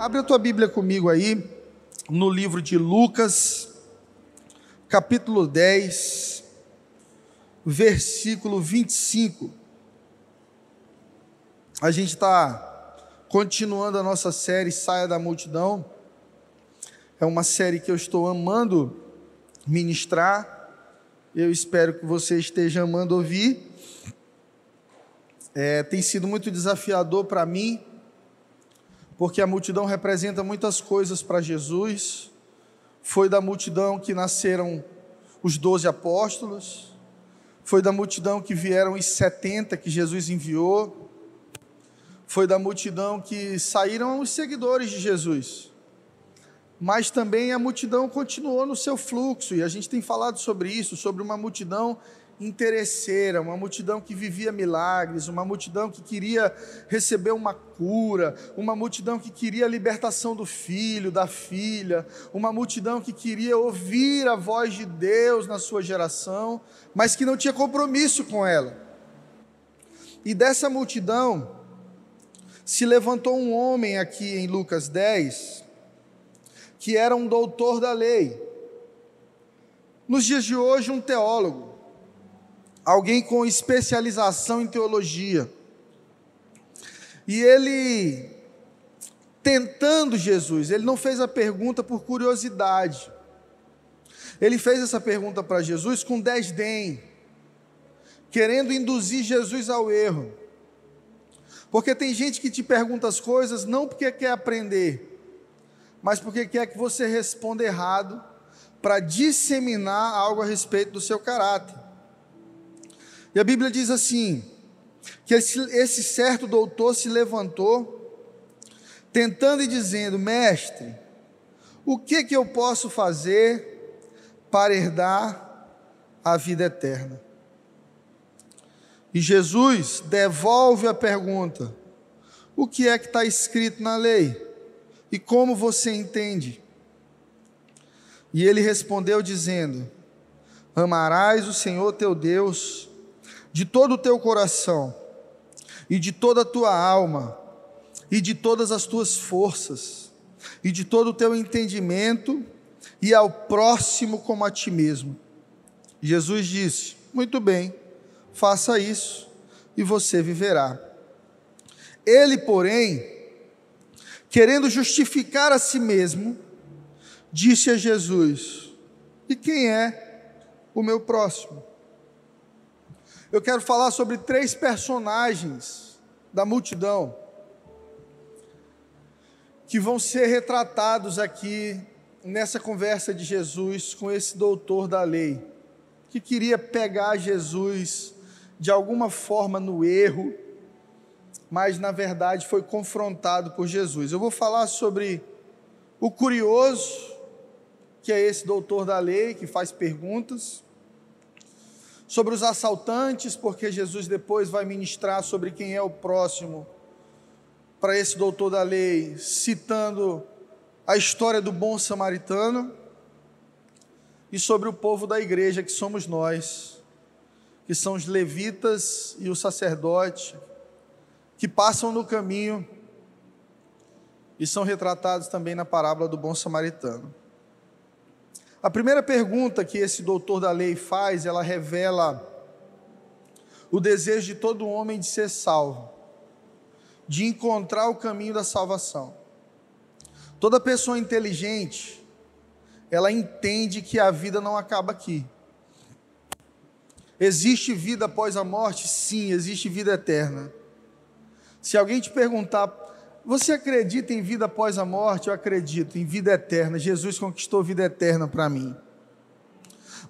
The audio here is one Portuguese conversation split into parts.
Abre a tua Bíblia comigo aí, no livro de Lucas, capítulo 10, versículo 25. A gente está continuando a nossa série Saia da Multidão. É uma série que eu estou amando ministrar. Eu espero que você esteja amando ouvir. É, tem sido muito desafiador para mim porque a multidão representa muitas coisas para Jesus. Foi da multidão que nasceram os doze apóstolos, foi da multidão que vieram os setenta que Jesus enviou, foi da multidão que saíram os seguidores de Jesus. Mas também a multidão continuou no seu fluxo, e a gente tem falado sobre isso, sobre uma multidão interesseira, uma multidão que vivia milagres, uma multidão que queria receber uma cura, uma multidão que queria a libertação do filho, da filha, uma multidão que queria ouvir a voz de Deus na sua geração, mas que não tinha compromisso com ela. E dessa multidão se levantou um homem aqui em Lucas 10, que era um doutor da lei. Nos dias de hoje, um teólogo alguém com especialização em teologia. E ele, tentando Jesus, ele não fez a pergunta por curiosidade. Ele fez essa pergunta para Jesus com desdém, querendo induzir Jesus ao erro. Porque tem gente que te pergunta as coisas não porque quer aprender, mas porque quer que você responda errado para disseminar algo a respeito do seu caráter. E a Bíblia diz assim: que esse, esse certo doutor se levantou, tentando e dizendo: Mestre, o que, que eu posso fazer para herdar a vida eterna? E Jesus devolve a pergunta: O que é que está escrito na lei? E como você entende? E ele respondeu dizendo: Amarás o Senhor teu Deus de todo o teu coração, e de toda a tua alma, e de todas as tuas forças, e de todo o teu entendimento, e ao próximo como a ti mesmo. Jesus disse: Muito bem, faça isso, e você viverá. Ele, porém, querendo justificar a si mesmo, disse a Jesus: E quem é o meu próximo? Eu quero falar sobre três personagens da multidão que vão ser retratados aqui nessa conversa de Jesus com esse doutor da lei, que queria pegar Jesus de alguma forma no erro, mas na verdade foi confrontado por Jesus. Eu vou falar sobre o curioso, que é esse doutor da lei que faz perguntas sobre os assaltantes, porque Jesus depois vai ministrar sobre quem é o próximo para esse doutor da lei, citando a história do bom samaritano, e sobre o povo da igreja, que somos nós, que são os levitas e o sacerdote, que passam no caminho e são retratados também na parábola do bom samaritano. A primeira pergunta que esse doutor da lei faz, ela revela o desejo de todo homem de ser salvo, de encontrar o caminho da salvação. Toda pessoa inteligente, ela entende que a vida não acaba aqui. Existe vida após a morte? Sim, existe vida eterna. Se alguém te perguntar você acredita em vida após a morte? Eu acredito em vida eterna. Jesus conquistou vida eterna para mim.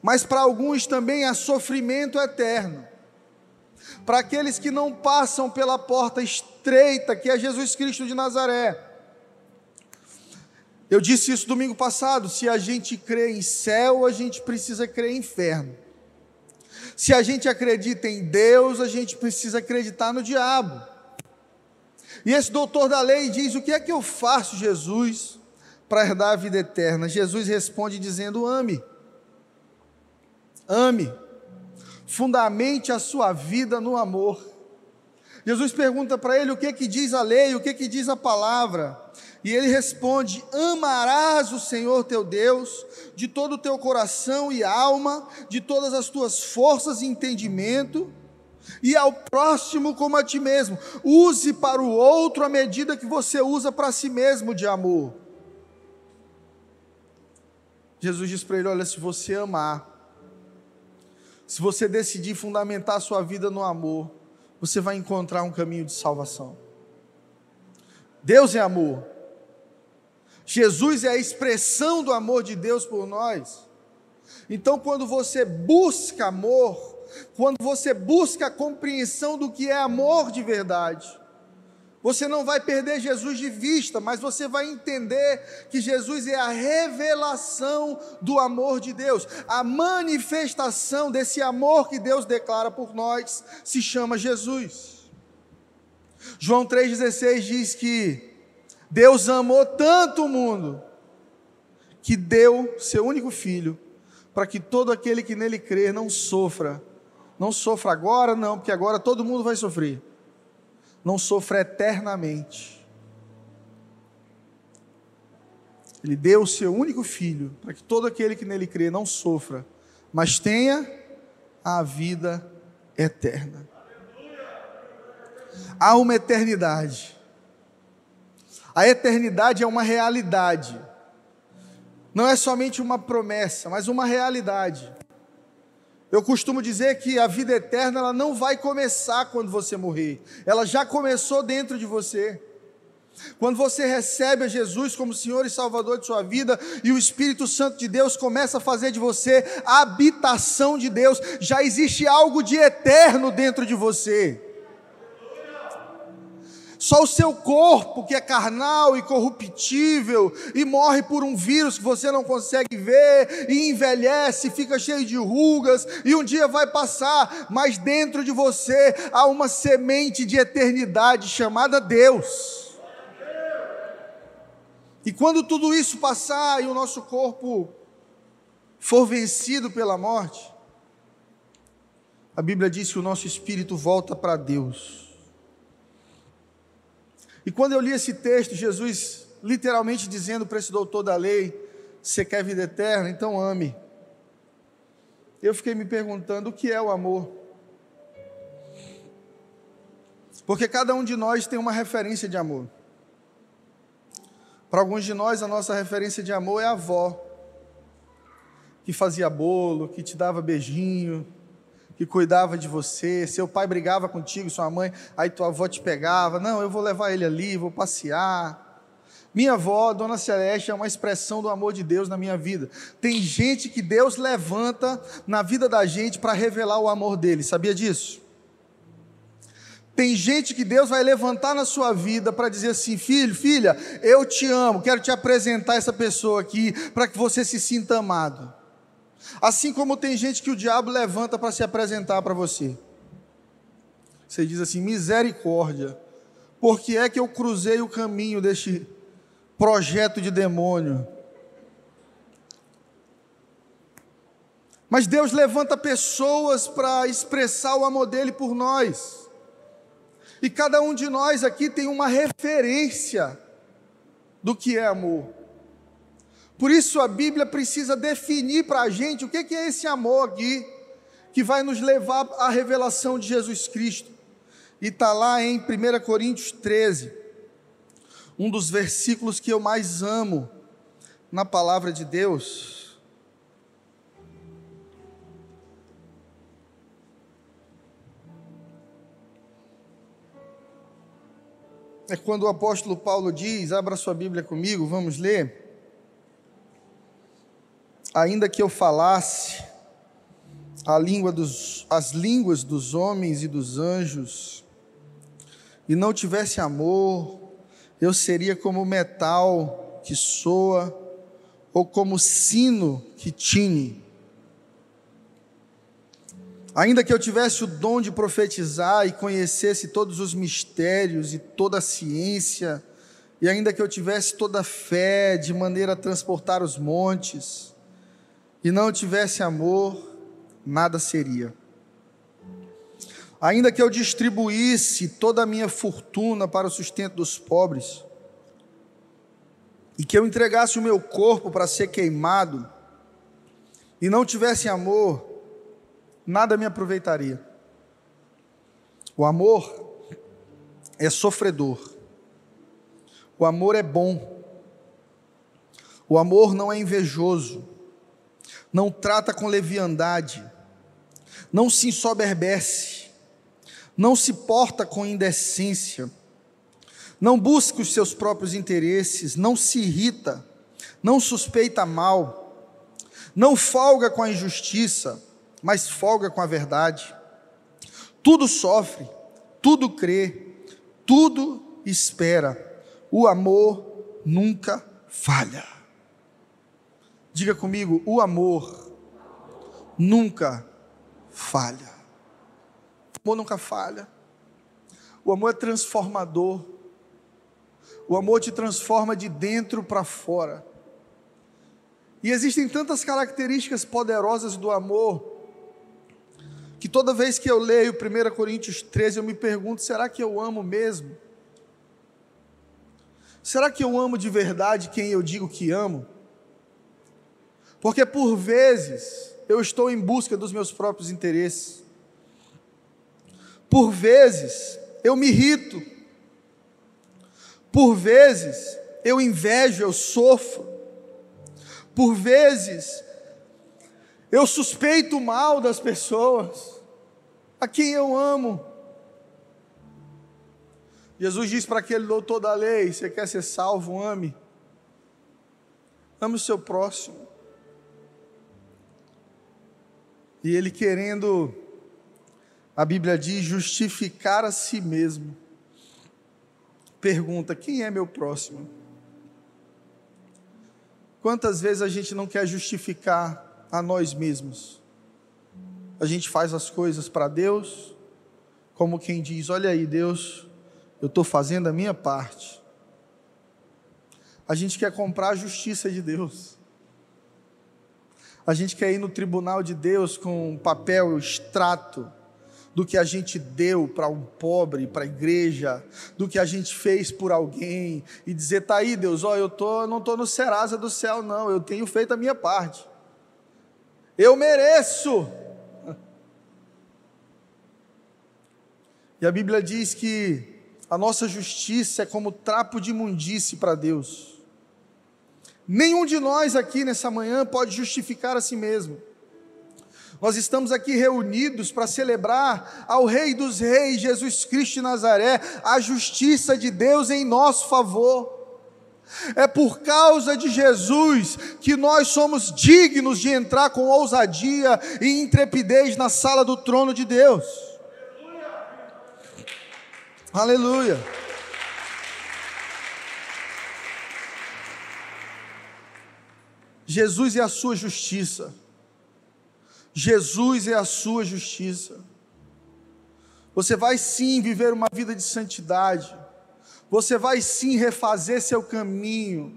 Mas para alguns também há sofrimento eterno. Para aqueles que não passam pela porta estreita que é Jesus Cristo de Nazaré. Eu disse isso domingo passado: se a gente crê em céu, a gente precisa crer em inferno. Se a gente acredita em Deus, a gente precisa acreditar no diabo. E esse doutor da lei diz: O que é que eu faço, Jesus, para herdar a vida eterna? Jesus responde dizendo: Ame. Ame. Fundamente a sua vida no amor. Jesus pergunta para ele o que que diz a lei, o que que diz a palavra. E ele responde: Amarás o Senhor teu Deus de todo o teu coração e alma, de todas as tuas forças e entendimento, e ao próximo como a ti mesmo. Use para o outro a medida que você usa para si mesmo de amor. Jesus diz para ele: Olha, se você amar, se você decidir fundamentar a sua vida no amor, você vai encontrar um caminho de salvação. Deus é amor. Jesus é a expressão do amor de Deus por nós. Então, quando você busca amor, quando você busca a compreensão do que é amor de verdade, você não vai perder Jesus de vista, mas você vai entender que Jesus é a revelação do amor de Deus. A manifestação desse amor que Deus declara por nós se chama Jesus. João 3,16 diz que Deus amou tanto o mundo que deu seu único filho para que todo aquele que nele crer não sofra. Não sofra agora, não, porque agora todo mundo vai sofrer não sofra eternamente. Ele deu o seu único filho para que todo aquele que nele crê não sofra, mas tenha a vida eterna. Há uma eternidade. A eternidade é uma realidade. Não é somente uma promessa, mas uma realidade. Eu costumo dizer que a vida eterna ela não vai começar quando você morrer, ela já começou dentro de você. Quando você recebe a Jesus como Senhor e Salvador de sua vida e o Espírito Santo de Deus começa a fazer de você a habitação de Deus, já existe algo de eterno dentro de você. Só o seu corpo, que é carnal e corruptível, e morre por um vírus que você não consegue ver, e envelhece, fica cheio de rugas, e um dia vai passar, mas dentro de você há uma semente de eternidade chamada Deus. E quando tudo isso passar e o nosso corpo for vencido pela morte, a Bíblia diz que o nosso espírito volta para Deus. E quando eu li esse texto, Jesus literalmente dizendo para esse doutor da lei: Você quer vida eterna? Então ame. Eu fiquei me perguntando o que é o amor. Porque cada um de nós tem uma referência de amor. Para alguns de nós, a nossa referência de amor é a avó, que fazia bolo, que te dava beijinho, que cuidava de você, seu pai brigava contigo, sua mãe, aí tua avó te pegava, não, eu vou levar ele ali, vou passear. Minha avó, Dona Celeste, é uma expressão do amor de Deus na minha vida. Tem gente que Deus levanta na vida da gente para revelar o amor dele, sabia disso? Tem gente que Deus vai levantar na sua vida para dizer assim: filho, filha, eu te amo, quero te apresentar essa pessoa aqui para que você se sinta amado. Assim como tem gente que o diabo levanta para se apresentar para você. Você diz assim: misericórdia, por que é que eu cruzei o caminho deste projeto de demônio? Mas Deus levanta pessoas para expressar o amor dele por nós. E cada um de nós aqui tem uma referência do que é amor. Por isso a Bíblia precisa definir para a gente o que é esse amor aqui, que vai nos levar à revelação de Jesus Cristo. E está lá em 1 Coríntios 13, um dos versículos que eu mais amo na palavra de Deus. É quando o apóstolo Paulo diz, abra sua Bíblia comigo, vamos ler ainda que eu falasse a língua dos, as línguas dos homens e dos anjos, e não tivesse amor, eu seria como metal que soa, ou como sino que tine. Ainda que eu tivesse o dom de profetizar e conhecesse todos os mistérios e toda a ciência, e ainda que eu tivesse toda a fé de maneira a transportar os montes, e não tivesse amor, nada seria. Ainda que eu distribuísse toda a minha fortuna para o sustento dos pobres, e que eu entregasse o meu corpo para ser queimado, e não tivesse amor, nada me aproveitaria. O amor é sofredor, o amor é bom, o amor não é invejoso, não trata com leviandade, não se ensoberbece, não se porta com indecência, não busca os seus próprios interesses, não se irrita, não suspeita mal, não folga com a injustiça, mas folga com a verdade. Tudo sofre, tudo crê, tudo espera. O amor nunca falha. Diga comigo, o amor nunca falha. O amor nunca falha. O amor é transformador. O amor te transforma de dentro para fora. E existem tantas características poderosas do amor, que toda vez que eu leio 1 Coríntios 13, eu me pergunto: será que eu amo mesmo? Será que eu amo de verdade quem eu digo que amo? Porque por vezes eu estou em busca dos meus próprios interesses. Por vezes eu me irrito. Por vezes eu invejo, eu sofro. Por vezes eu suspeito mal das pessoas a quem eu amo. Jesus diz para aquele doutor da lei: Você quer ser salvo? Ame. Ame o seu próximo. E ele querendo, a Bíblia diz, justificar a si mesmo. Pergunta: quem é meu próximo? Quantas vezes a gente não quer justificar a nós mesmos? A gente faz as coisas para Deus, como quem diz: Olha aí, Deus, eu estou fazendo a minha parte. A gente quer comprar a justiça de Deus. A gente quer ir no tribunal de Deus com um papel extrato do que a gente deu para um pobre, para a igreja, do que a gente fez por alguém e dizer: tá aí, Deus, ó, eu tô, não estou no Serasa do céu, não, eu tenho feito a minha parte. Eu mereço. E a Bíblia diz que a nossa justiça é como trapo de imundície para Deus. Nenhum de nós aqui nessa manhã pode justificar a si mesmo. Nós estamos aqui reunidos para celebrar ao Rei dos Reis, Jesus Cristo de Nazaré, a justiça de Deus em nosso favor. É por causa de Jesus que nós somos dignos de entrar com ousadia e intrepidez na sala do trono de Deus. Aleluia. Aleluia. Jesus é a sua justiça. Jesus é a sua justiça. Você vai sim viver uma vida de santidade. Você vai sim refazer seu caminho.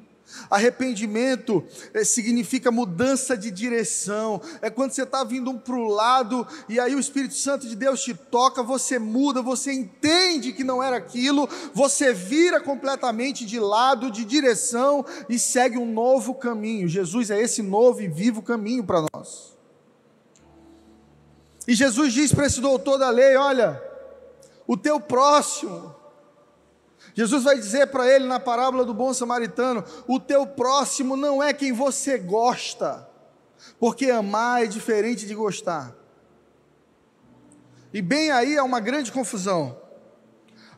Arrependimento é, significa mudança de direção. É quando você está vindo para o lado e aí o Espírito Santo de Deus te toca, você muda, você entende que não era aquilo, você vira completamente de lado, de direção e segue um novo caminho. Jesus é esse novo e vivo caminho para nós. E Jesus diz para esse doutor da lei: Olha, o teu próximo Jesus vai dizer para ele na parábola do bom samaritano: o teu próximo não é quem você gosta, porque amar é diferente de gostar. E bem aí é uma grande confusão.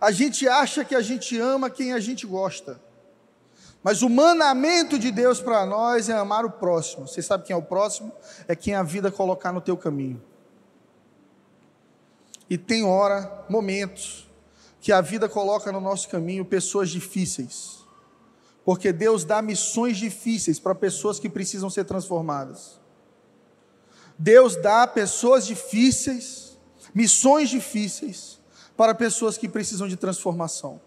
A gente acha que a gente ama quem a gente gosta. Mas o mandamento de Deus para nós é amar o próximo. Você sabe quem é o próximo? É quem a vida colocar no teu caminho. E tem hora, momentos, que a vida coloca no nosso caminho pessoas difíceis. Porque Deus dá missões difíceis para pessoas que precisam ser transformadas. Deus dá pessoas difíceis, missões difíceis, para pessoas que precisam de transformação.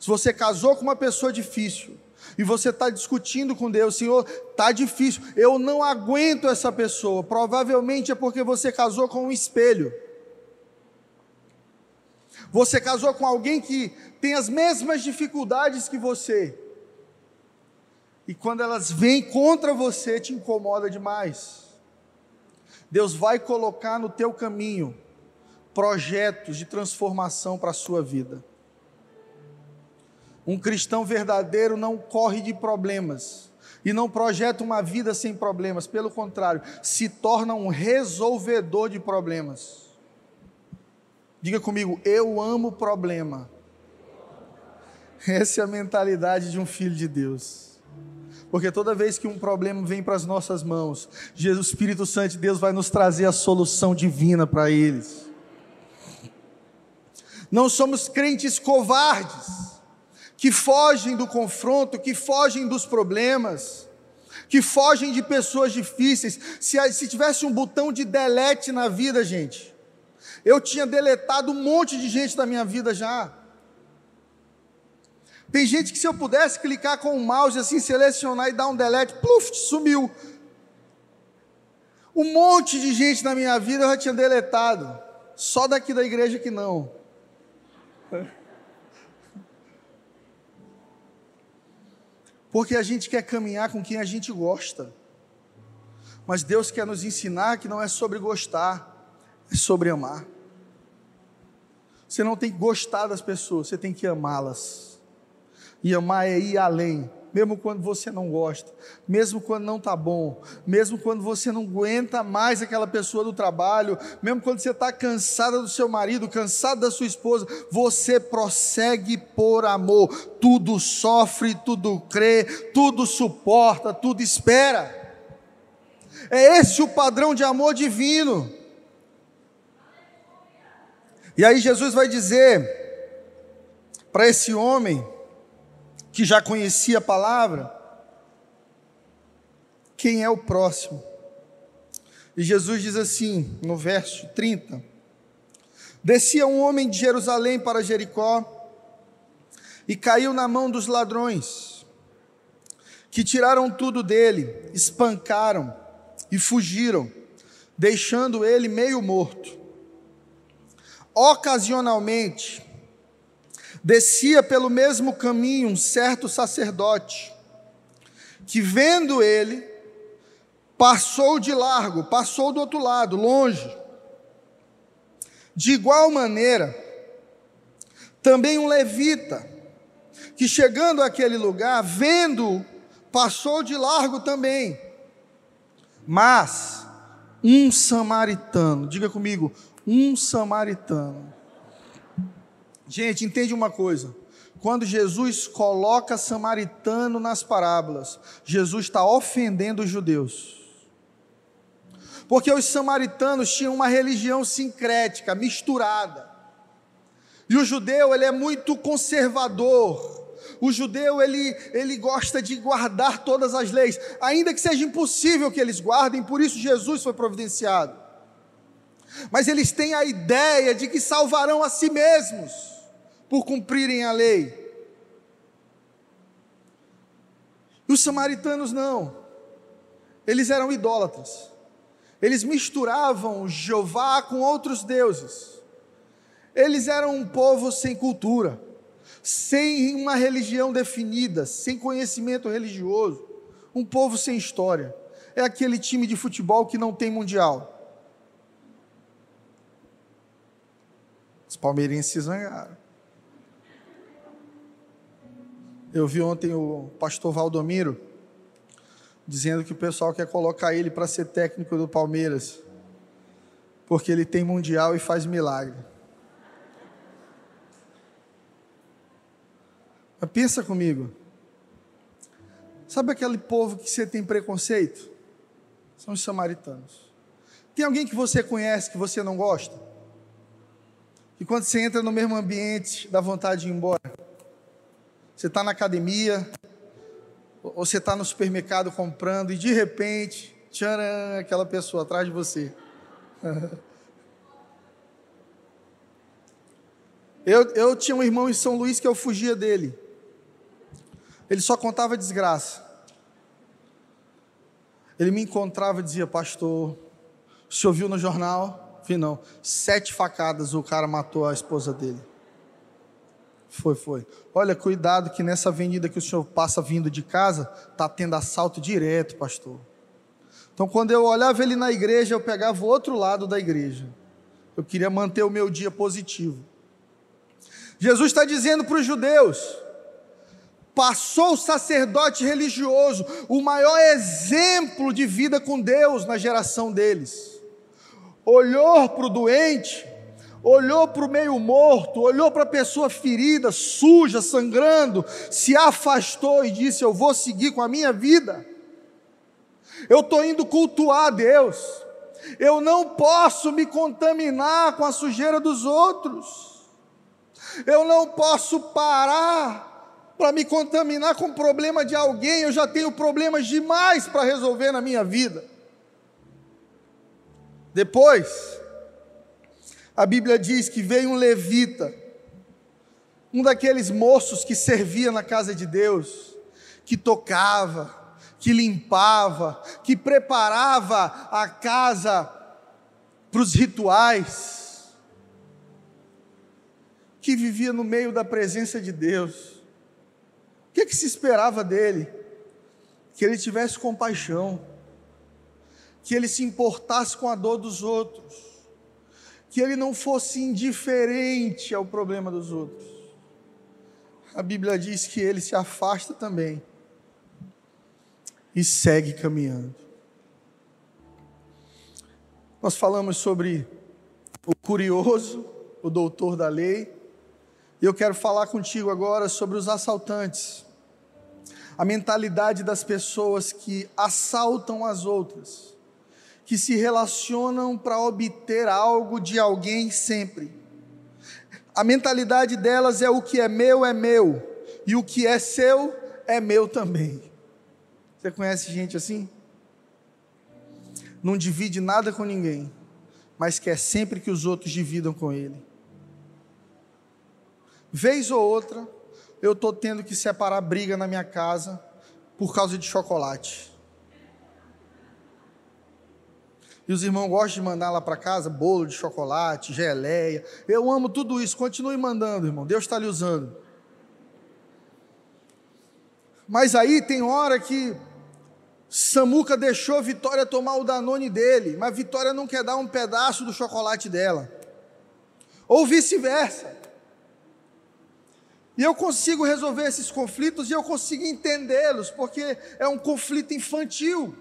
Se você casou com uma pessoa difícil, e você está discutindo com Deus, Senhor, está difícil, eu não aguento essa pessoa. Provavelmente é porque você casou com um espelho. Você casou com alguém que tem as mesmas dificuldades que você. e quando elas vêm contra você, te incomoda demais. Deus vai colocar no teu caminho projetos de transformação para a sua vida. Um cristão verdadeiro não corre de problemas e não projeta uma vida sem problemas, pelo contrário, se torna um resolvedor de problemas. Diga comigo, eu amo problema. Essa é a mentalidade de um filho de Deus. Porque toda vez que um problema vem para as nossas mãos, Jesus, Espírito Santo de Deus vai nos trazer a solução divina para eles. Não somos crentes covardes, que fogem do confronto, que fogem dos problemas, que fogem de pessoas difíceis. Se, se tivesse um botão de delete na vida, gente, eu tinha deletado um monte de gente da minha vida já. Tem gente que se eu pudesse clicar com o mouse assim, selecionar e dar um delete, pluf, sumiu. Um monte de gente na minha vida eu já tinha deletado. Só daqui da igreja que não. Porque a gente quer caminhar com quem a gente gosta. Mas Deus quer nos ensinar que não é sobre gostar, é sobre amar. Você não tem que gostar das pessoas, você tem que amá-las. E amar é ir além, mesmo quando você não gosta, mesmo quando não está bom, mesmo quando você não aguenta mais aquela pessoa do trabalho, mesmo quando você está cansada do seu marido, cansado da sua esposa, você prossegue por amor. Tudo sofre, tudo crê, tudo suporta, tudo espera. É esse o padrão de amor divino. E aí Jesus vai dizer para esse homem, que já conhecia a palavra, quem é o próximo? E Jesus diz assim, no verso 30: Descia um homem de Jerusalém para Jericó e caiu na mão dos ladrões, que tiraram tudo dele, espancaram e fugiram, deixando ele meio morto. Ocasionalmente, descia pelo mesmo caminho um certo sacerdote, que vendo ele, passou de largo, passou do outro lado, longe. De igual maneira, também um levita, que chegando àquele lugar, vendo, passou de largo também. Mas um samaritano, diga comigo, um samaritano, Gente, entende uma coisa. Quando Jesus coloca samaritano nas parábolas, Jesus está ofendendo os judeus. Porque os samaritanos tinham uma religião sincrética, misturada. E o judeu, ele é muito conservador. O judeu, ele, ele gosta de guardar todas as leis, ainda que seja impossível que eles guardem, por isso Jesus foi providenciado. Mas eles têm a ideia de que salvarão a si mesmos por cumprirem a lei. E os samaritanos não. Eles eram idólatras. Eles misturavam Jeová com outros deuses. Eles eram um povo sem cultura, sem uma religião definida, sem conhecimento religioso, um povo sem história. É aquele time de futebol que não tem mundial. Palmeirenses se zangaram. Eu vi ontem o pastor Valdomiro dizendo que o pessoal quer colocar ele para ser técnico do Palmeiras, porque ele tem mundial e faz milagre. Mas pensa comigo. Sabe aquele povo que você tem preconceito? São os samaritanos. Tem alguém que você conhece que você não gosta? E quando você entra no mesmo ambiente, dá vontade de ir embora? Você está na academia, ou você está no supermercado comprando e de repente, tcharam, aquela pessoa atrás de você. Eu, eu tinha um irmão em São Luís que eu fugia dele. Ele só contava desgraça. Ele me encontrava e dizia, pastor, o senhor viu no jornal? Vi não. Sete facadas o cara matou a esposa dele. Foi, foi. Olha, cuidado que nessa avenida que o senhor passa vindo de casa, tá tendo assalto direto, pastor. Então, quando eu olhava ele na igreja, eu pegava o outro lado da igreja. Eu queria manter o meu dia positivo. Jesus está dizendo para os judeus: passou o sacerdote religioso, o maior exemplo de vida com Deus na geração deles. Olhou para o doente, olhou para o meio morto, olhou para a pessoa ferida, suja, sangrando, se afastou e disse: Eu vou seguir com a minha vida. Eu estou indo cultuar a Deus. Eu não posso me contaminar com a sujeira dos outros. Eu não posso parar para me contaminar com o problema de alguém. Eu já tenho problemas demais para resolver na minha vida. Depois, a Bíblia diz que veio um levita, um daqueles moços que servia na casa de Deus, que tocava, que limpava, que preparava a casa para os rituais, que vivia no meio da presença de Deus. O que, que se esperava dele? Que ele tivesse compaixão, que ele se importasse com a dor dos outros que ele não fosse indiferente ao problema dos outros. A Bíblia diz que ele se afasta também e segue caminhando. Nós falamos sobre o curioso, o doutor da lei, e eu quero falar contigo agora sobre os assaltantes. A mentalidade das pessoas que assaltam as outras que se relacionam para obter algo de alguém sempre. A mentalidade delas é o que é meu é meu, e o que é seu é meu também. Você conhece gente assim? Não divide nada com ninguém, mas quer sempre que os outros dividam com ele. Vez ou outra, eu estou tendo que separar briga na minha casa por causa de chocolate. E os irmãos gostam de mandar lá para casa bolo de chocolate, geleia. Eu amo tudo isso. Continue mandando, irmão. Deus está lhe usando. Mas aí tem hora que Samuca deixou Vitória tomar o Danone dele, mas Vitória não quer dar um pedaço do chocolate dela. Ou vice-versa. E eu consigo resolver esses conflitos e eu consigo entendê-los, porque é um conflito infantil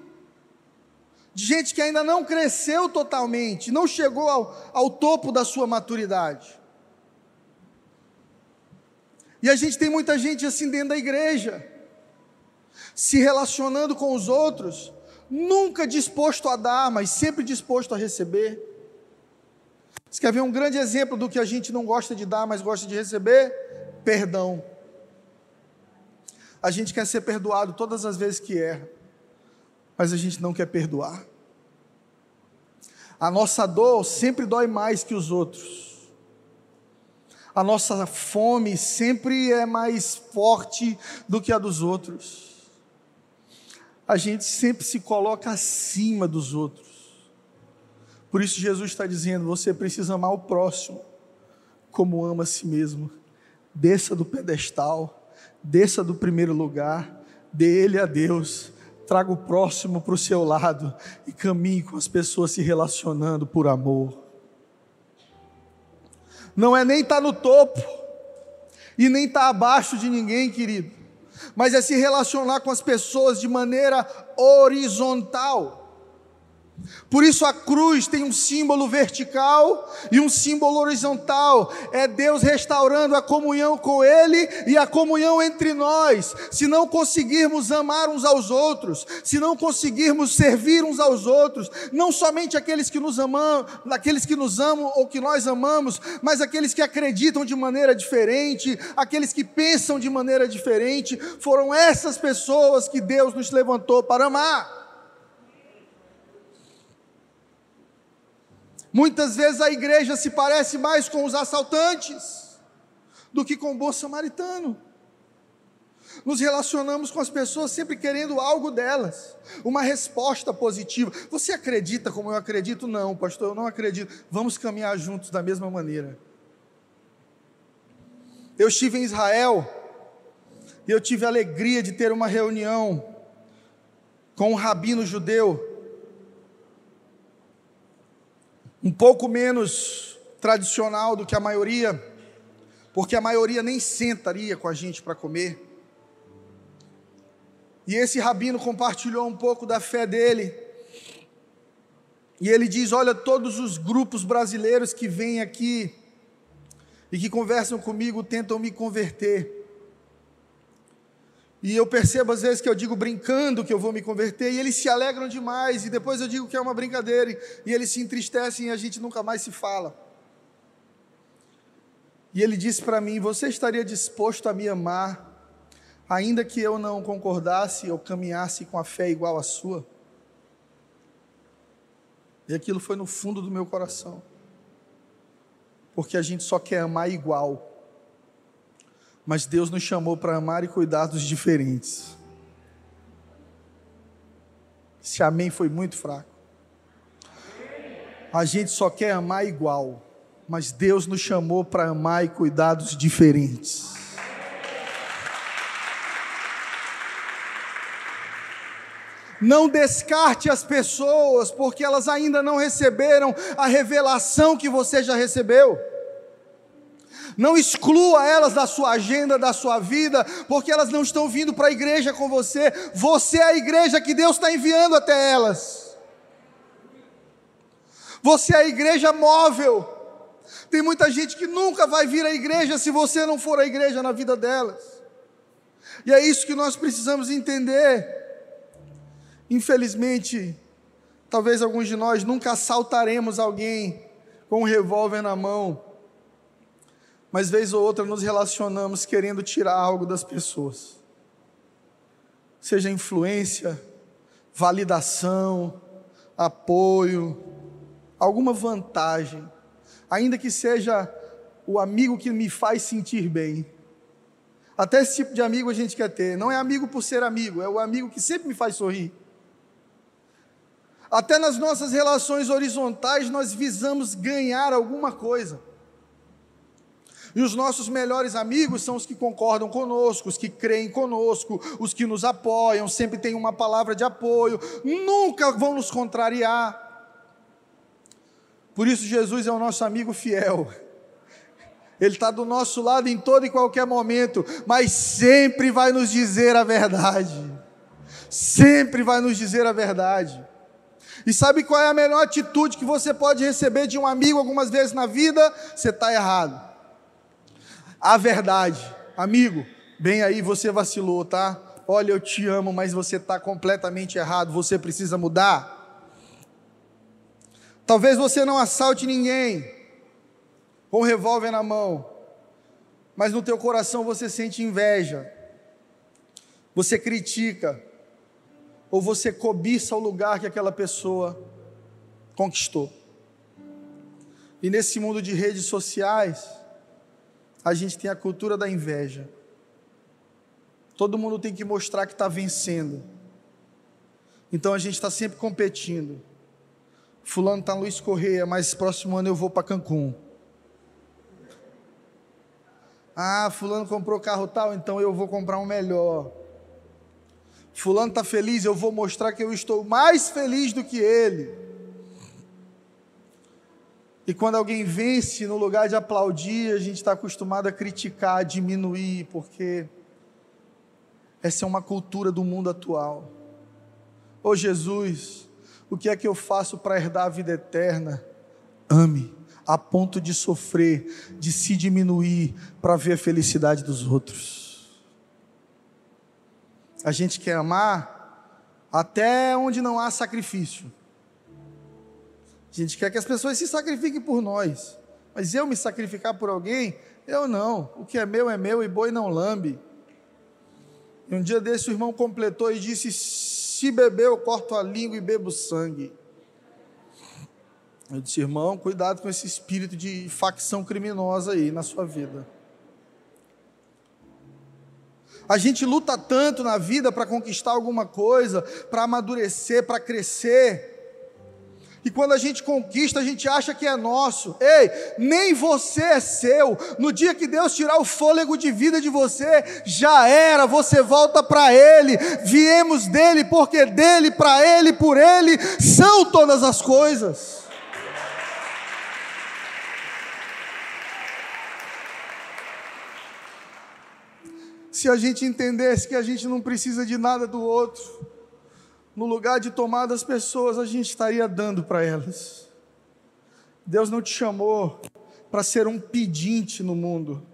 de gente que ainda não cresceu totalmente, não chegou ao, ao topo da sua maturidade. E a gente tem muita gente assim dentro da igreja, se relacionando com os outros, nunca disposto a dar, mas sempre disposto a receber. Você quer ver um grande exemplo do que a gente não gosta de dar, mas gosta de receber? Perdão. A gente quer ser perdoado todas as vezes que erra mas a gente não quer perdoar. A nossa dor sempre dói mais que os outros. A nossa fome sempre é mais forte do que a dos outros. A gente sempre se coloca acima dos outros. Por isso, Jesus está dizendo: você precisa amar o próximo como ama a si mesmo. Desça do pedestal, desça do primeiro lugar, dê ele a Deus traga o próximo para o seu lado e caminhe com as pessoas se relacionando por amor. Não é nem estar tá no topo e nem estar tá abaixo de ninguém, querido, mas é se relacionar com as pessoas de maneira horizontal. Por isso a cruz tem um símbolo vertical e um símbolo horizontal. É Deus restaurando a comunhão com Ele e a comunhão entre nós. Se não conseguirmos amar uns aos outros, se não conseguirmos servir uns aos outros, não somente aqueles que nos amam, aqueles que nos amam ou que nós amamos, mas aqueles que acreditam de maneira diferente, aqueles que pensam de maneira diferente, foram essas pessoas que Deus nos levantou para amar. Muitas vezes a igreja se parece mais com os assaltantes do que com o bom samaritano. Nos relacionamos com as pessoas sempre querendo algo delas, uma resposta positiva. Você acredita como eu acredito? Não, pastor, eu não acredito. Vamos caminhar juntos da mesma maneira. Eu estive em Israel e eu tive a alegria de ter uma reunião com um rabino judeu, um pouco menos tradicional do que a maioria, porque a maioria nem sentaria com a gente para comer. E esse rabino compartilhou um pouco da fé dele. E ele diz: Olha, todos os grupos brasileiros que vêm aqui e que conversam comigo tentam me converter. E eu percebo às vezes que eu digo brincando que eu vou me converter, e eles se alegram demais, e depois eu digo que é uma brincadeira, e eles se entristecem e a gente nunca mais se fala. E ele disse para mim: Você estaria disposto a me amar, ainda que eu não concordasse ou caminhasse com a fé igual à sua? E aquilo foi no fundo do meu coração, porque a gente só quer amar igual, mas Deus nos chamou para amar e cuidar dos diferentes. Esse amém foi muito fraco. A gente só quer amar igual mas Deus nos chamou para amar e cuidar dos diferentes. Não descarte as pessoas, porque elas ainda não receberam a revelação que você já recebeu. Não exclua elas da sua agenda, da sua vida, porque elas não estão vindo para a igreja com você. Você é a igreja que Deus está enviando até elas. Você é a igreja móvel. Tem muita gente que nunca vai vir à igreja se você não for à igreja na vida delas. E é isso que nós precisamos entender. Infelizmente, talvez alguns de nós nunca assaltaremos alguém com um revólver na mão, mas vez ou outra nos relacionamos querendo tirar algo das pessoas. Seja influência, validação, apoio, alguma vantagem ainda que seja o amigo que me faz sentir bem. Até esse tipo de amigo a gente quer ter. Não é amigo por ser amigo, é o amigo que sempre me faz sorrir. Até nas nossas relações horizontais nós visamos ganhar alguma coisa. E os nossos melhores amigos são os que concordam conosco, os que creem conosco, os que nos apoiam, sempre tem uma palavra de apoio, nunca vão nos contrariar. Por isso, Jesus é o nosso amigo fiel. Ele está do nosso lado em todo e qualquer momento, mas sempre vai nos dizer a verdade. Sempre vai nos dizer a verdade. E sabe qual é a melhor atitude que você pode receber de um amigo algumas vezes na vida? Você está errado. A verdade, amigo, bem aí você vacilou, tá? Olha, eu te amo, mas você está completamente errado, você precisa mudar. Talvez você não assalte ninguém com um revólver na mão, mas no teu coração você sente inveja, você critica, ou você cobiça o lugar que aquela pessoa conquistou. E nesse mundo de redes sociais, a gente tem a cultura da inveja. Todo mundo tem que mostrar que está vencendo. Então a gente está sempre competindo. Fulano está Luiz Correia, mas próximo ano eu vou para Cancún. Ah, fulano comprou carro tal, então eu vou comprar um melhor. Fulano está feliz, eu vou mostrar que eu estou mais feliz do que ele. E quando alguém vence, no lugar de aplaudir, a gente está acostumado a criticar, a diminuir, porque essa é uma cultura do mundo atual. Ô oh, Jesus, o que é que eu faço para herdar a vida eterna? Ame, a ponto de sofrer, de se diminuir para ver a felicidade dos outros. A gente quer amar até onde não há sacrifício. A gente quer que as pessoas se sacrifiquem por nós. Mas eu me sacrificar por alguém, eu não. O que é meu é meu e boi não lambe. E um dia desse o irmão completou e disse: se beber, eu corto a língua e bebo sangue. Eu disse, irmão, cuidado com esse espírito de facção criminosa aí na sua vida. A gente luta tanto na vida para conquistar alguma coisa, para amadurecer, para crescer, E quando a gente conquista, a gente acha que é nosso. Ei, nem você é seu. No dia que Deus tirar o fôlego de vida de você, já era, você volta para Ele. Viemos dele, porque dele, para Ele, por Ele, são todas as coisas. Se a gente entendesse que a gente não precisa de nada do outro, no lugar de tomar das pessoas, a gente estaria dando para elas. Deus não te chamou para ser um pedinte no mundo.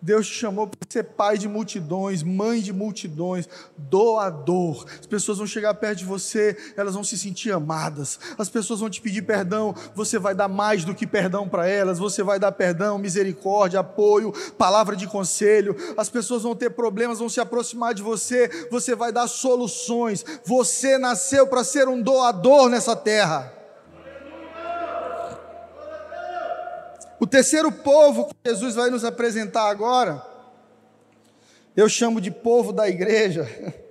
Deus te chamou para ser pai de multidões, mãe de multidões, doador. As pessoas vão chegar perto de você, elas vão se sentir amadas. As pessoas vão te pedir perdão, você vai dar mais do que perdão para elas. Você vai dar perdão, misericórdia, apoio, palavra de conselho. As pessoas vão ter problemas, vão se aproximar de você, você vai dar soluções. Você nasceu para ser um doador nessa terra. Terceiro povo que Jesus vai nos apresentar agora, eu chamo de povo da igreja.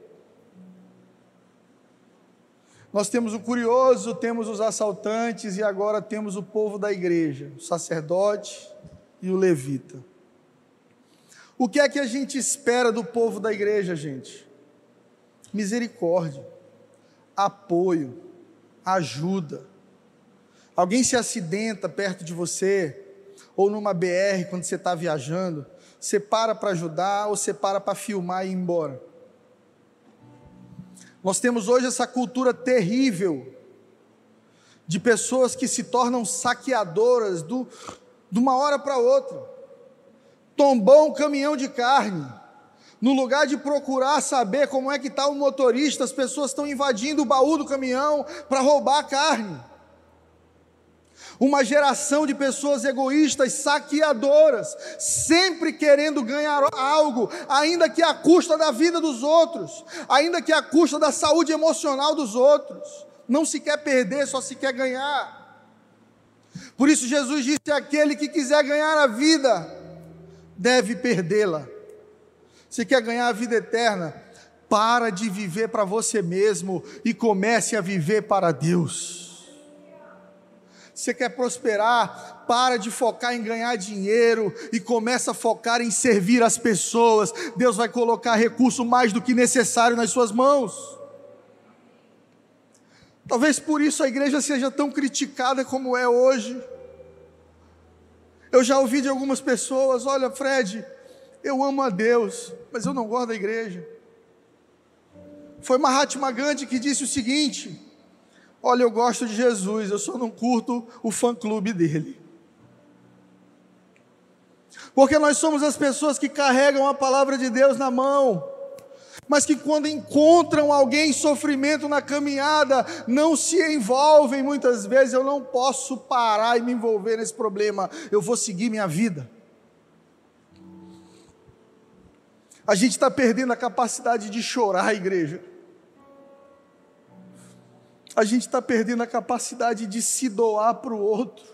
Nós temos o curioso, temos os assaltantes e agora temos o povo da igreja, o sacerdote e o levita. O que é que a gente espera do povo da igreja, gente? Misericórdia, apoio, ajuda. Alguém se acidenta perto de você, ou numa BR quando você está viajando, você para para ajudar ou você para para filmar e ir embora. Nós temos hoje essa cultura terrível de pessoas que se tornam saqueadoras do, de uma hora para outra. Tombou um caminhão de carne. No lugar de procurar saber como é que está o motorista, as pessoas estão invadindo o baú do caminhão para roubar a carne uma geração de pessoas egoístas, saqueadoras, sempre querendo ganhar algo, ainda que à custa da vida dos outros, ainda que à custa da saúde emocional dos outros. Não se quer perder, só se quer ganhar. Por isso, Jesus disse: aquele que quiser ganhar a vida, deve perdê-la. Se quer ganhar a vida eterna, para de viver para você mesmo e comece a viver para Deus. Você quer prosperar? Para de focar em ganhar dinheiro e começa a focar em servir as pessoas. Deus vai colocar recurso mais do que necessário nas suas mãos. Talvez por isso a igreja seja tão criticada como é hoje. Eu já ouvi de algumas pessoas: olha, Fred, eu amo a Deus, mas eu não gosto da igreja. Foi Mahatma Gandhi que disse o seguinte: Olha, eu gosto de Jesus, eu só não curto o fã-clube dele. Porque nós somos as pessoas que carregam a palavra de Deus na mão, mas que quando encontram alguém em sofrimento na caminhada, não se envolvem muitas vezes. Eu não posso parar e me envolver nesse problema, eu vou seguir minha vida. A gente está perdendo a capacidade de chorar, igreja a gente está perdendo a capacidade de se doar para o outro.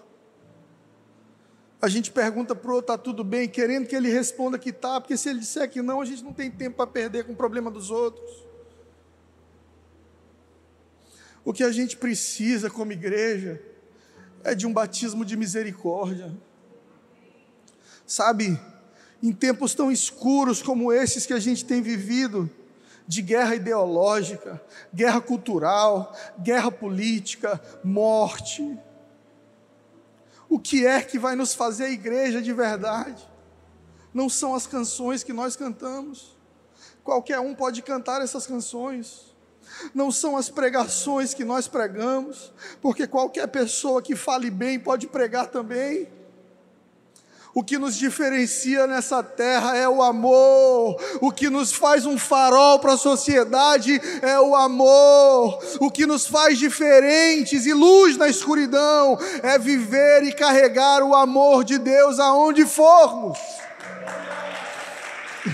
A gente pergunta para o outro, está tudo bem, querendo que ele responda que está, porque se ele disser que não, a gente não tem tempo para perder com o problema dos outros. O que a gente precisa como igreja é de um batismo de misericórdia. Sabe, em tempos tão escuros como esses que a gente tem vivido, de guerra ideológica, guerra cultural, guerra política, morte. O que é que vai nos fazer a igreja de verdade? Não são as canções que nós cantamos. Qualquer um pode cantar essas canções. Não são as pregações que nós pregamos, porque qualquer pessoa que fale bem pode pregar também. O que nos diferencia nessa terra é o amor. O que nos faz um farol para a sociedade é o amor. O que nos faz diferentes e luz na escuridão é viver e carregar o amor de Deus aonde formos.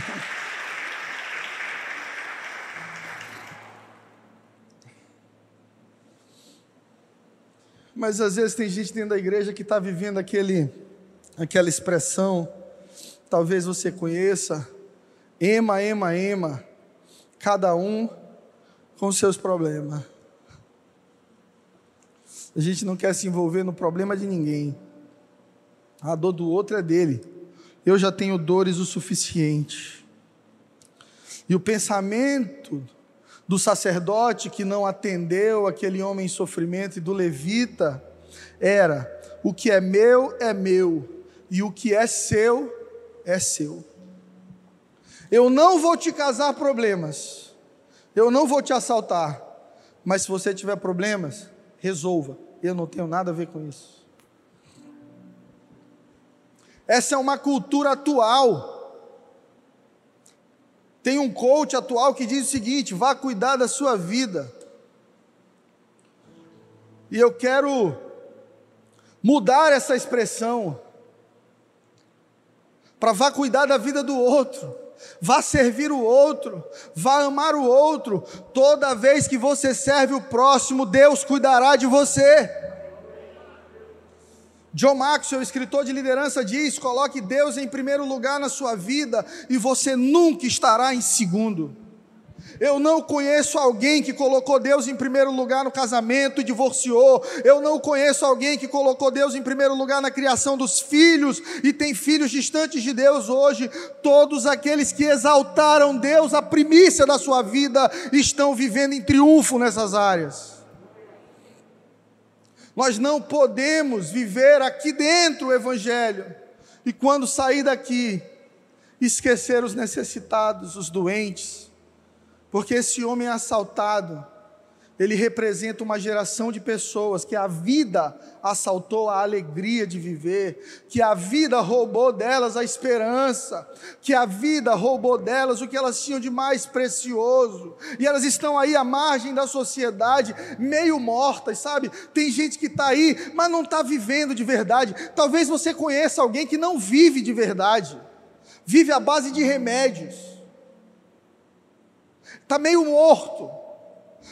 Mas às vezes tem gente dentro da igreja que está vivendo aquele aquela expressão, talvez você conheça, ema, ema, ema, cada um com seus problemas. A gente não quer se envolver no problema de ninguém. A dor do outro é dele. Eu já tenho dores o suficiente. E o pensamento do sacerdote que não atendeu aquele homem em sofrimento e do levita era: o que é meu é meu, e o que é seu é seu. Eu não vou te causar problemas, eu não vou te assaltar, mas se você tiver problemas, resolva. Eu não tenho nada a ver com isso. Essa é uma cultura atual. Tem um coach atual que diz o seguinte: vá cuidar da sua vida. E eu quero mudar essa expressão para vá cuidar da vida do outro, vá servir o outro, vá amar o outro. Toda vez que você serve o próximo, Deus cuidará de você. John Maxwell, escritor de liderança, diz: coloque Deus em primeiro lugar na sua vida e você nunca estará em segundo. Eu não conheço alguém que colocou Deus em primeiro lugar no casamento e divorciou. Eu não conheço alguém que colocou Deus em primeiro lugar na criação dos filhos e tem filhos distantes de Deus hoje. Todos aqueles que exaltaram Deus, a primícia da sua vida, estão vivendo em triunfo nessas áreas. Nós não podemos viver aqui dentro o Evangelho e quando sair daqui, esquecer os necessitados, os doentes, porque esse homem assaltado, ele representa uma geração de pessoas que a vida assaltou a alegria de viver, que a vida roubou delas a esperança, que a vida roubou delas o que elas tinham de mais precioso, e elas estão aí à margem da sociedade, meio mortas, sabe? Tem gente que está aí, mas não está vivendo de verdade. Talvez você conheça alguém que não vive de verdade, vive à base de remédios está meio morto,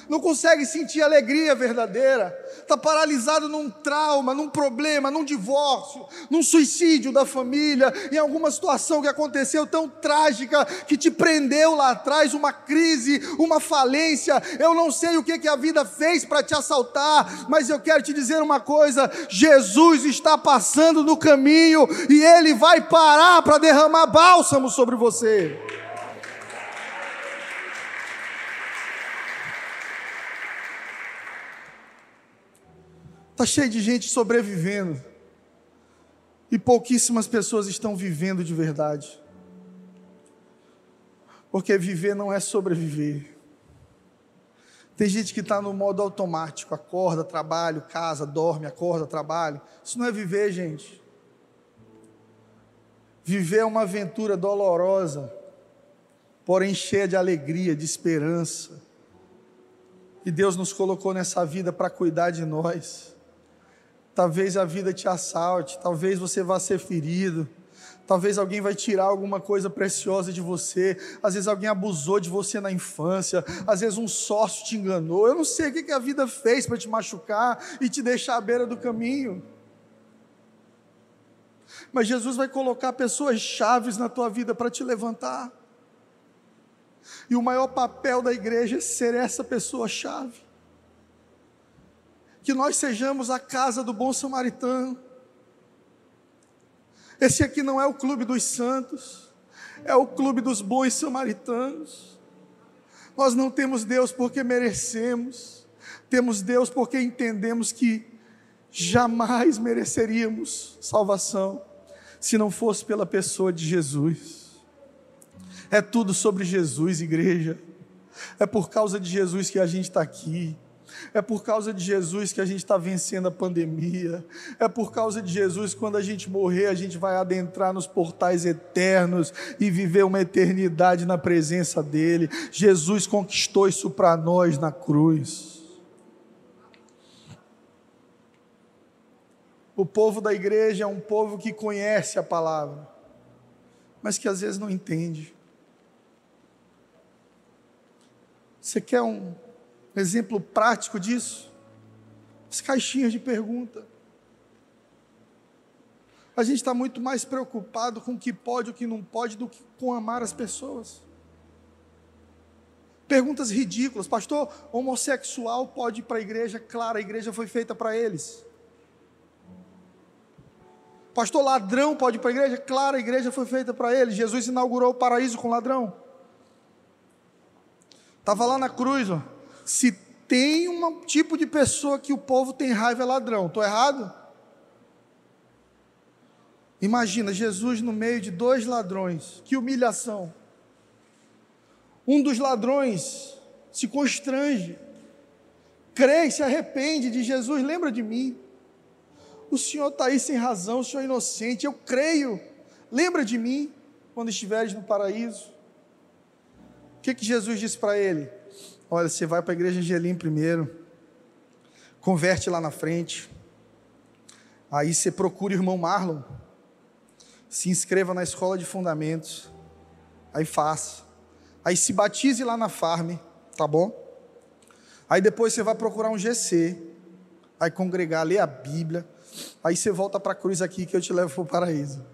não consegue sentir alegria verdadeira, está paralisado num trauma, num problema, num divórcio, num suicídio da família, em alguma situação que aconteceu tão trágica que te prendeu lá atrás, uma crise, uma falência. Eu não sei o que, que a vida fez para te assaltar, mas eu quero te dizer uma coisa: Jesus está passando no caminho e ele vai parar para derramar bálsamo sobre você. Está cheio de gente sobrevivendo. E pouquíssimas pessoas estão vivendo de verdade. Porque viver não é sobreviver. Tem gente que está no modo automático, acorda, trabalho, casa, dorme, acorda, trabalho. Isso não é viver, gente. Viver é uma aventura dolorosa, porém cheia de alegria, de esperança. E Deus nos colocou nessa vida para cuidar de nós. Talvez a vida te assalte, talvez você vá ser ferido, talvez alguém vai tirar alguma coisa preciosa de você, às vezes alguém abusou de você na infância, às vezes um sócio te enganou. Eu não sei o que a vida fez para te machucar e te deixar à beira do caminho. Mas Jesus vai colocar pessoas chaves na tua vida para te levantar. E o maior papel da igreja é ser essa pessoa chave que nós sejamos a casa do bom samaritano. Esse aqui não é o clube dos santos, é o clube dos bons samaritanos. Nós não temos Deus porque merecemos, temos Deus porque entendemos que jamais mereceríamos salvação se não fosse pela pessoa de Jesus. É tudo sobre Jesus, igreja. É por causa de Jesus que a gente está aqui. É por causa de Jesus que a gente está vencendo a pandemia. É por causa de Jesus, quando a gente morrer, a gente vai adentrar nos portais eternos e viver uma eternidade na presença dEle. Jesus conquistou isso para nós na cruz. O povo da igreja é um povo que conhece a palavra, mas que às vezes não entende. Você quer um, exemplo prático disso? As caixinhas de pergunta. A gente está muito mais preocupado com o que pode e o que não pode do que com amar as pessoas. Perguntas ridículas. Pastor, homossexual pode ir para a igreja? Claro, a igreja foi feita para eles. Pastor, ladrão pode ir para a igreja? Claro, a igreja foi feita para eles. Jesus inaugurou o paraíso com ladrão. Estava lá na cruz, ó. Se tem um tipo de pessoa que o povo tem raiva é ladrão. Estou errado? Imagina Jesus no meio de dois ladrões. Que humilhação. Um dos ladrões se constrange, crê e se arrepende de Jesus, lembra de mim. O Senhor está aí sem razão, o Senhor é inocente, eu creio. Lembra de mim quando estiveres no paraíso. O que, que Jesus disse para ele? Olha, você vai para a igreja Angelim primeiro, converte lá na frente, aí você procura o irmão Marlon, se inscreva na escola de fundamentos, aí faça, aí se batize lá na farm, tá bom? Aí depois você vai procurar um GC, aí congregar, ler a Bíblia, aí você volta para a cruz aqui que eu te levo para o paraíso.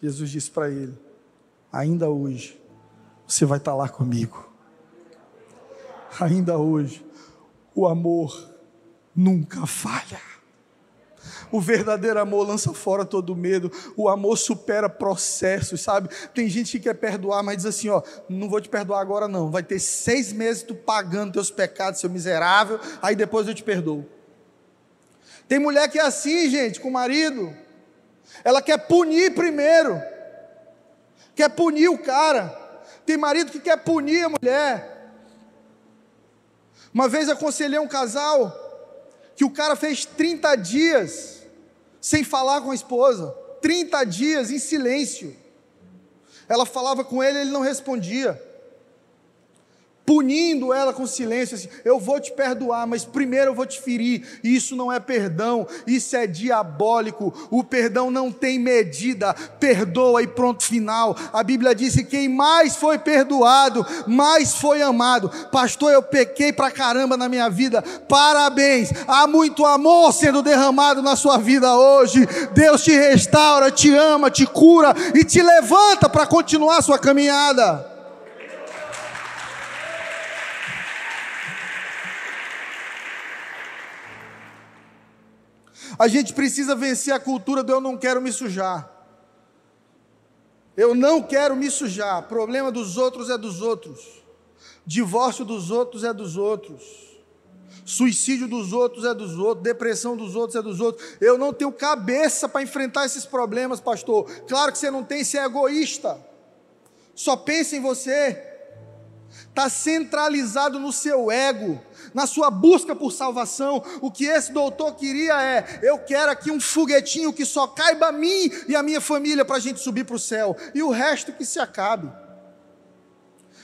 Jesus disse para ele: ainda hoje você vai estar lá comigo. Ainda hoje, o amor nunca falha. O verdadeiro amor lança fora todo medo. O amor supera processos, sabe? Tem gente que quer perdoar, mas diz assim: ó, não vou te perdoar agora, não. Vai ter seis meses tu pagando teus pecados, seu miserável, aí depois eu te perdoo. Tem mulher que é assim, gente, com o marido. Ela quer punir primeiro, quer punir o cara. Tem marido que quer punir a mulher. Uma vez aconselhei um casal que o cara fez 30 dias sem falar com a esposa. 30 dias em silêncio. Ela falava com ele, ele não respondia punindo ela com silêncio, assim, eu vou te perdoar, mas primeiro eu vou te ferir. Isso não é perdão, isso é diabólico. O perdão não tem medida, perdoa e pronto final. A Bíblia diz que quem mais foi perdoado, mais foi amado. Pastor, eu pequei pra caramba na minha vida. Parabéns. Há muito amor sendo derramado na sua vida hoje. Deus te restaura, te ama, te cura e te levanta para continuar sua caminhada. A gente precisa vencer a cultura do eu não quero me sujar. Eu não quero me sujar. Problema dos outros é dos outros. Divórcio dos outros é dos outros. Suicídio dos outros é dos outros, depressão dos outros é dos outros. Eu não tenho cabeça para enfrentar esses problemas, pastor. Claro que você não tem, você é egoísta. Só pensa em você. Está centralizado no seu ego na sua busca por salvação, o que esse doutor queria é: eu quero aqui um foguetinho que só caiba a mim e a minha família para a gente subir para o céu, e o resto que se acabe.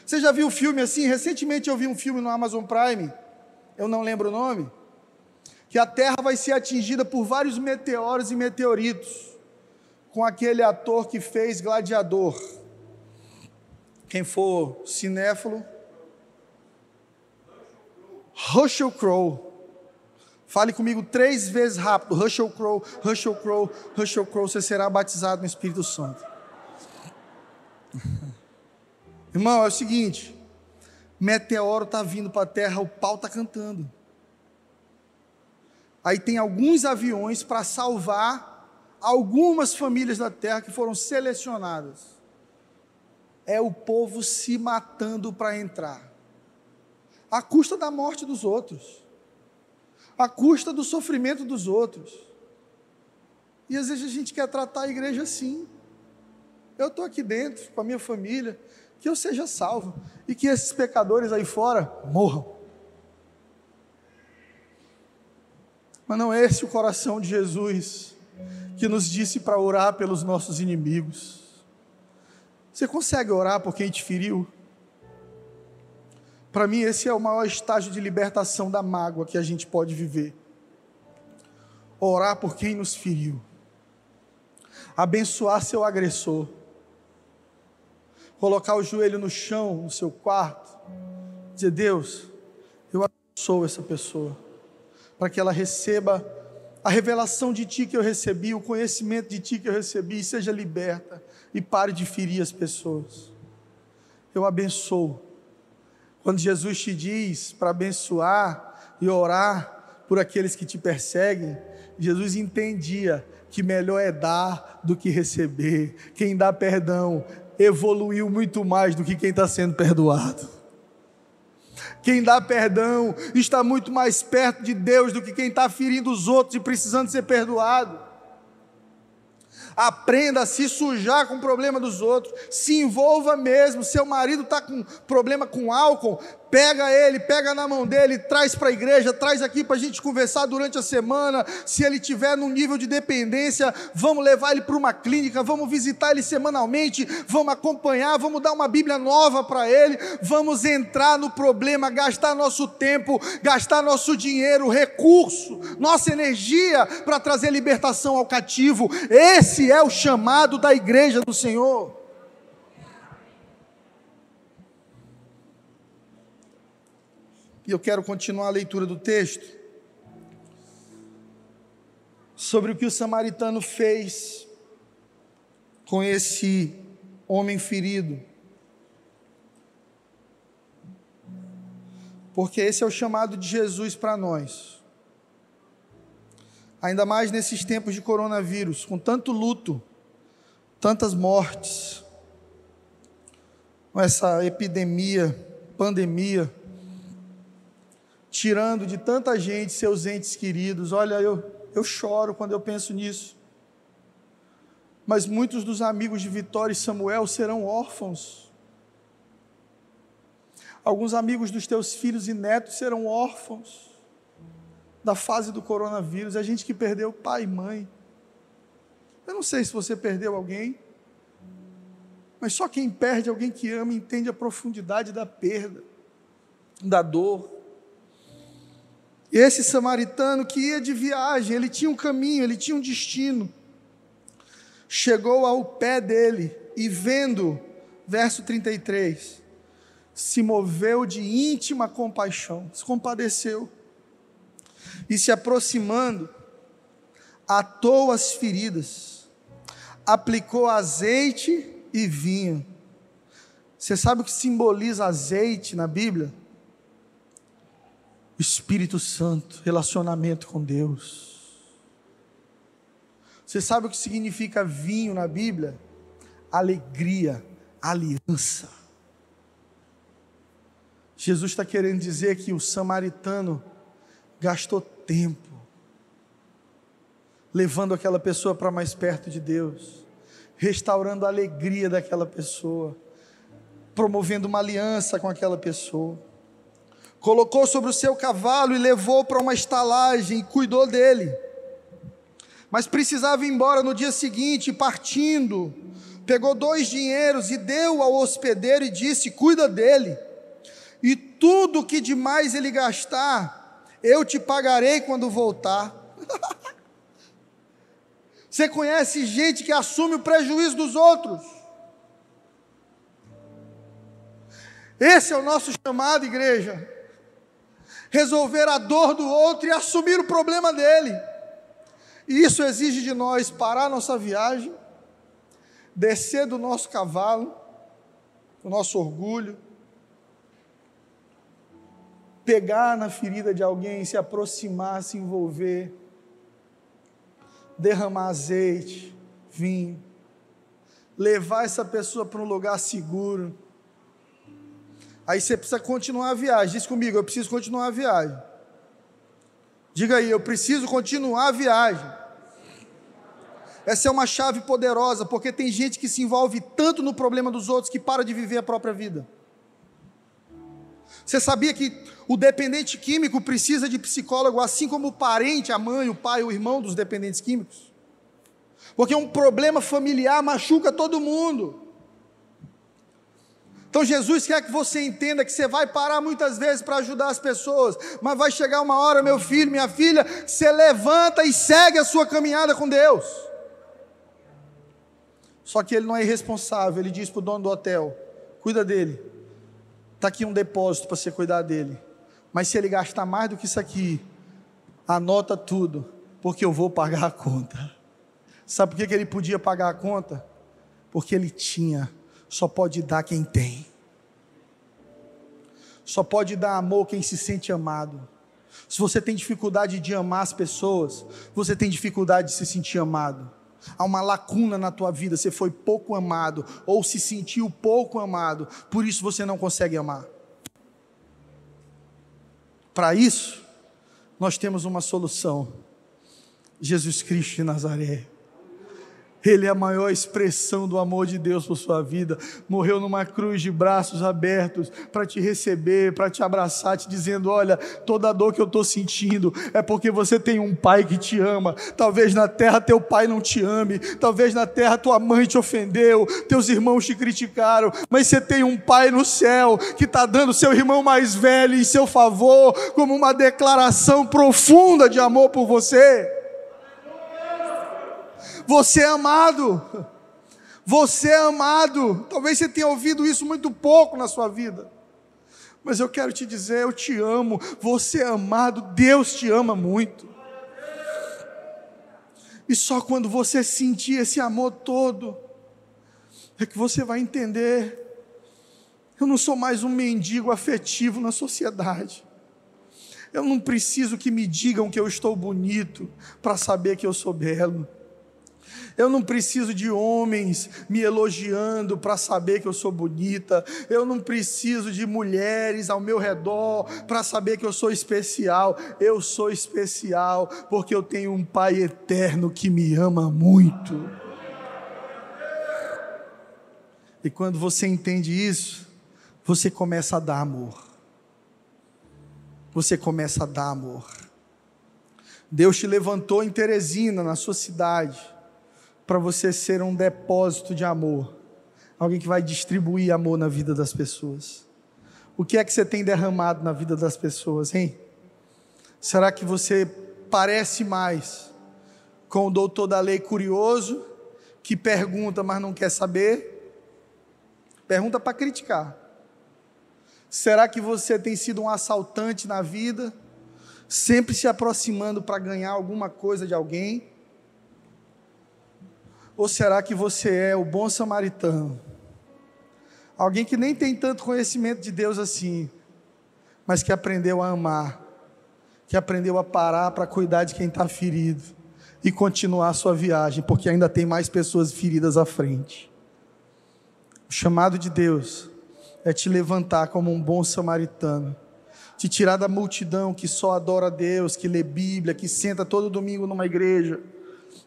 Você já viu filme assim? Recentemente eu vi um filme no Amazon Prime, eu não lembro o nome, que a Terra vai ser atingida por vários meteoros e meteoritos, com aquele ator que fez Gladiador. Quem for cinéfilo, Russell Crowe. Fale comigo três vezes rápido. Russell Crowe, Russell Crowe, Russell Crowe. Você será batizado no Espírito Santo. Irmão, é o seguinte: meteoro está vindo para a terra, o pau está cantando. Aí tem alguns aviões para salvar algumas famílias da terra que foram selecionadas. É o povo se matando para entrar à custa da morte dos outros, à custa do sofrimento dos outros. E às vezes a gente quer tratar a igreja assim. Eu estou aqui dentro com a minha família, que eu seja salvo e que esses pecadores aí fora morram. Mas não é esse o coração de Jesus que nos disse para orar pelos nossos inimigos. Você consegue orar por quem te feriu? Para mim, esse é o maior estágio de libertação da mágoa que a gente pode viver. Orar por quem nos feriu, abençoar seu agressor, colocar o joelho no chão, no seu quarto, dizer: Deus, eu abençoo essa pessoa, para que ela receba a revelação de Ti que eu recebi, o conhecimento de Ti que eu recebi, e seja liberta e pare de ferir as pessoas. eu abençoo. Quando Jesus te diz para abençoar e orar por aqueles que te perseguem, Jesus entendia que melhor é dar do que receber. Quem dá perdão evoluiu muito mais do que quem está sendo perdoado. Quem dá perdão está muito mais perto de Deus do que quem está ferindo os outros e precisando ser perdoado. Aprenda a se sujar com o problema dos outros. Se envolva mesmo. Seu marido está com problema com álcool, pega ele, pega na mão dele, traz para a igreja, traz aqui para a gente conversar durante a semana. Se ele tiver num nível de dependência, vamos levar ele para uma clínica, vamos visitar ele semanalmente, vamos acompanhar, vamos dar uma Bíblia nova para ele, vamos entrar no problema, gastar nosso tempo, gastar nosso dinheiro, recurso, nossa energia para trazer libertação ao cativo. Esse é o chamado da igreja do Senhor. E eu quero continuar a leitura do texto sobre o que o samaritano fez com esse homem ferido. Porque esse é o chamado de Jesus para nós. Ainda mais nesses tempos de coronavírus, com tanto luto, tantas mortes, com essa epidemia, pandemia tirando de tanta gente seus entes queridos. Olha, eu, eu choro quando eu penso nisso. Mas muitos dos amigos de Vitória e Samuel serão órfãos. Alguns amigos dos teus filhos e netos serão órfãos da fase do coronavírus. A gente que perdeu pai e mãe. Eu não sei se você perdeu alguém, mas só quem perde alguém que ama entende a profundidade da perda, da dor. Esse samaritano que ia de viagem, ele tinha um caminho, ele tinha um destino. Chegou ao pé dele e vendo, verso 33, se moveu de íntima compaixão, se compadeceu. E se aproximando, atou as feridas, aplicou azeite e vinho. Você sabe o que simboliza azeite na Bíblia? Espírito Santo, relacionamento com Deus. Você sabe o que significa vinho na Bíblia? Alegria, aliança. Jesus está querendo dizer que o samaritano gastou tempo levando aquela pessoa para mais perto de Deus, restaurando a alegria daquela pessoa, promovendo uma aliança com aquela pessoa colocou sobre o seu cavalo e levou para uma estalagem e cuidou dele. Mas precisava ir embora no dia seguinte, partindo, pegou dois dinheiros e deu ao hospedeiro e disse: Cuida dele, e tudo que demais ele gastar, eu te pagarei quando voltar. Você conhece gente que assume o prejuízo dos outros. Esse é o nosso chamado, igreja resolver a dor do outro e assumir o problema dele. E isso exige de nós parar nossa viagem, descer do nosso cavalo, do nosso orgulho, pegar na ferida de alguém, se aproximar, se envolver, derramar azeite, vinho, levar essa pessoa para um lugar seguro Aí você precisa continuar a viagem. Diz comigo, eu preciso continuar a viagem. Diga aí, eu preciso continuar a viagem. Essa é uma chave poderosa, porque tem gente que se envolve tanto no problema dos outros que para de viver a própria vida. Você sabia que o dependente químico precisa de psicólogo, assim como o parente, a mãe, o pai, o irmão dos dependentes químicos? Porque um problema familiar machuca todo mundo. Então Jesus quer que você entenda que você vai parar muitas vezes para ajudar as pessoas, mas vai chegar uma hora, meu filho, minha filha, que você levanta e segue a sua caminhada com Deus. Só que ele não é irresponsável, ele diz para o dono do hotel: cuida dele, está aqui um depósito para você cuidar dele, mas se ele gastar mais do que isso aqui, anota tudo, porque eu vou pagar a conta. Sabe por que ele podia pagar a conta? Porque ele tinha só pode dar quem tem. Só pode dar amor quem se sente amado. Se você tem dificuldade de amar as pessoas, você tem dificuldade de se sentir amado. Há uma lacuna na tua vida, você foi pouco amado ou se sentiu pouco amado, por isso você não consegue amar. Para isso, nós temos uma solução: Jesus Cristo de Nazaré. Ele é a maior expressão do amor de Deus por sua vida. Morreu numa cruz de braços abertos para te receber, para te abraçar, te dizendo: Olha, toda a dor que eu estou sentindo é porque você tem um pai que te ama. Talvez na terra teu pai não te ame, talvez na terra tua mãe te ofendeu, teus irmãos te criticaram, mas você tem um pai no céu que está dando seu irmão mais velho em seu favor, como uma declaração profunda de amor por você. Você é amado. Você é amado. Talvez você tenha ouvido isso muito pouco na sua vida. Mas eu quero te dizer, eu te amo. Você é amado. Deus te ama muito. E só quando você sentir esse amor todo, é que você vai entender. Eu não sou mais um mendigo afetivo na sociedade. Eu não preciso que me digam que eu estou bonito para saber que eu sou belo. Eu não preciso de homens me elogiando para saber que eu sou bonita. Eu não preciso de mulheres ao meu redor para saber que eu sou especial. Eu sou especial porque eu tenho um Pai eterno que me ama muito. E quando você entende isso, você começa a dar amor. Você começa a dar amor. Deus te levantou em Teresina, na sua cidade para você ser um depósito de amor, alguém que vai distribuir amor na vida das pessoas. O que é que você tem derramado na vida das pessoas, hein? Será que você parece mais com o doutor da lei curioso, que pergunta, mas não quer saber? Pergunta para criticar. Será que você tem sido um assaltante na vida, sempre se aproximando para ganhar alguma coisa de alguém? Ou será que você é o bom samaritano? Alguém que nem tem tanto conhecimento de Deus assim, mas que aprendeu a amar, que aprendeu a parar para cuidar de quem está ferido e continuar a sua viagem, porque ainda tem mais pessoas feridas à frente. O chamado de Deus é te levantar como um bom samaritano, te tirar da multidão que só adora a Deus, que lê Bíblia, que senta todo domingo numa igreja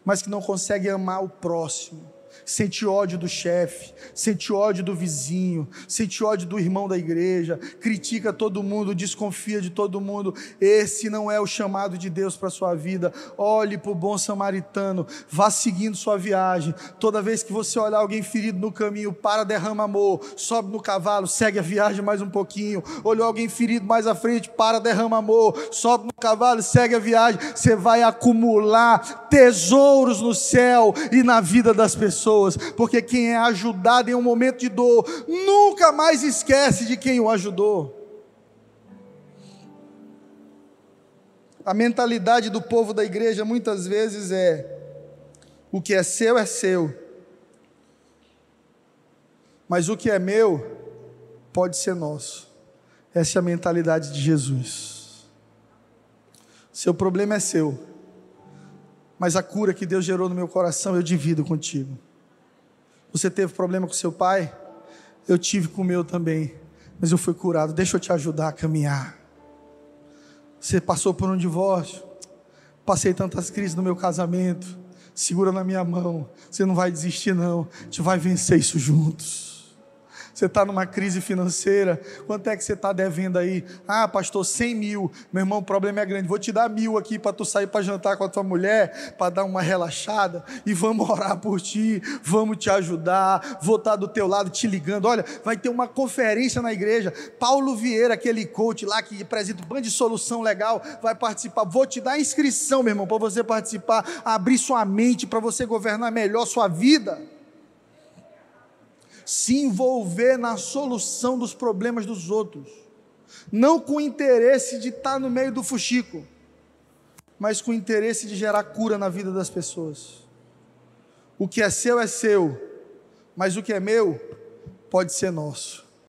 mas que não consegue amar o próximo sente ódio do chefe, sente ódio do vizinho, sente ódio do irmão da igreja, critica todo mundo, desconfia de todo mundo. Esse não é o chamado de Deus para sua vida. Olhe para o bom samaritano, vá seguindo sua viagem. Toda vez que você olhar alguém ferido no caminho, para, derrama amor, sobe no cavalo, segue a viagem mais um pouquinho. Olhou alguém ferido mais à frente, para, derrama amor, sobe no cavalo, segue a viagem. Você vai acumular tesouros no céu e na vida das pessoas pessoas, porque quem é ajudado em um momento de dor nunca mais esquece de quem o ajudou. A mentalidade do povo da igreja muitas vezes é: o que é seu é seu, mas o que é meu pode ser nosso. Essa é a mentalidade de Jesus. Seu problema é seu, mas a cura que Deus gerou no meu coração eu divido contigo. Você teve problema com seu pai? Eu tive com o meu também, mas eu fui curado. Deixa eu te ajudar a caminhar. Você passou por um divórcio? Passei tantas crises no meu casamento. Segura na minha mão. Você não vai desistir, não. A gente vai vencer isso juntos. Você está numa crise financeira, quanto é que você está devendo aí? Ah, pastor, 100 mil. Meu irmão, o problema é grande. Vou te dar mil aqui para tu sair para jantar com a tua mulher, para dar uma relaxada e vamos orar por ti, vamos te ajudar. Vou estar tá do teu lado te ligando. Olha, vai ter uma conferência na igreja. Paulo Vieira, aquele coach lá que apresenta um bando de solução legal, vai participar. Vou te dar inscrição, meu irmão, para você participar, abrir sua mente para você governar melhor sua vida se envolver na solução dos problemas dos outros, não com o interesse de estar no meio do fuxico, mas com o interesse de gerar cura na vida das pessoas. O que é seu é seu, mas o que é meu pode ser nosso.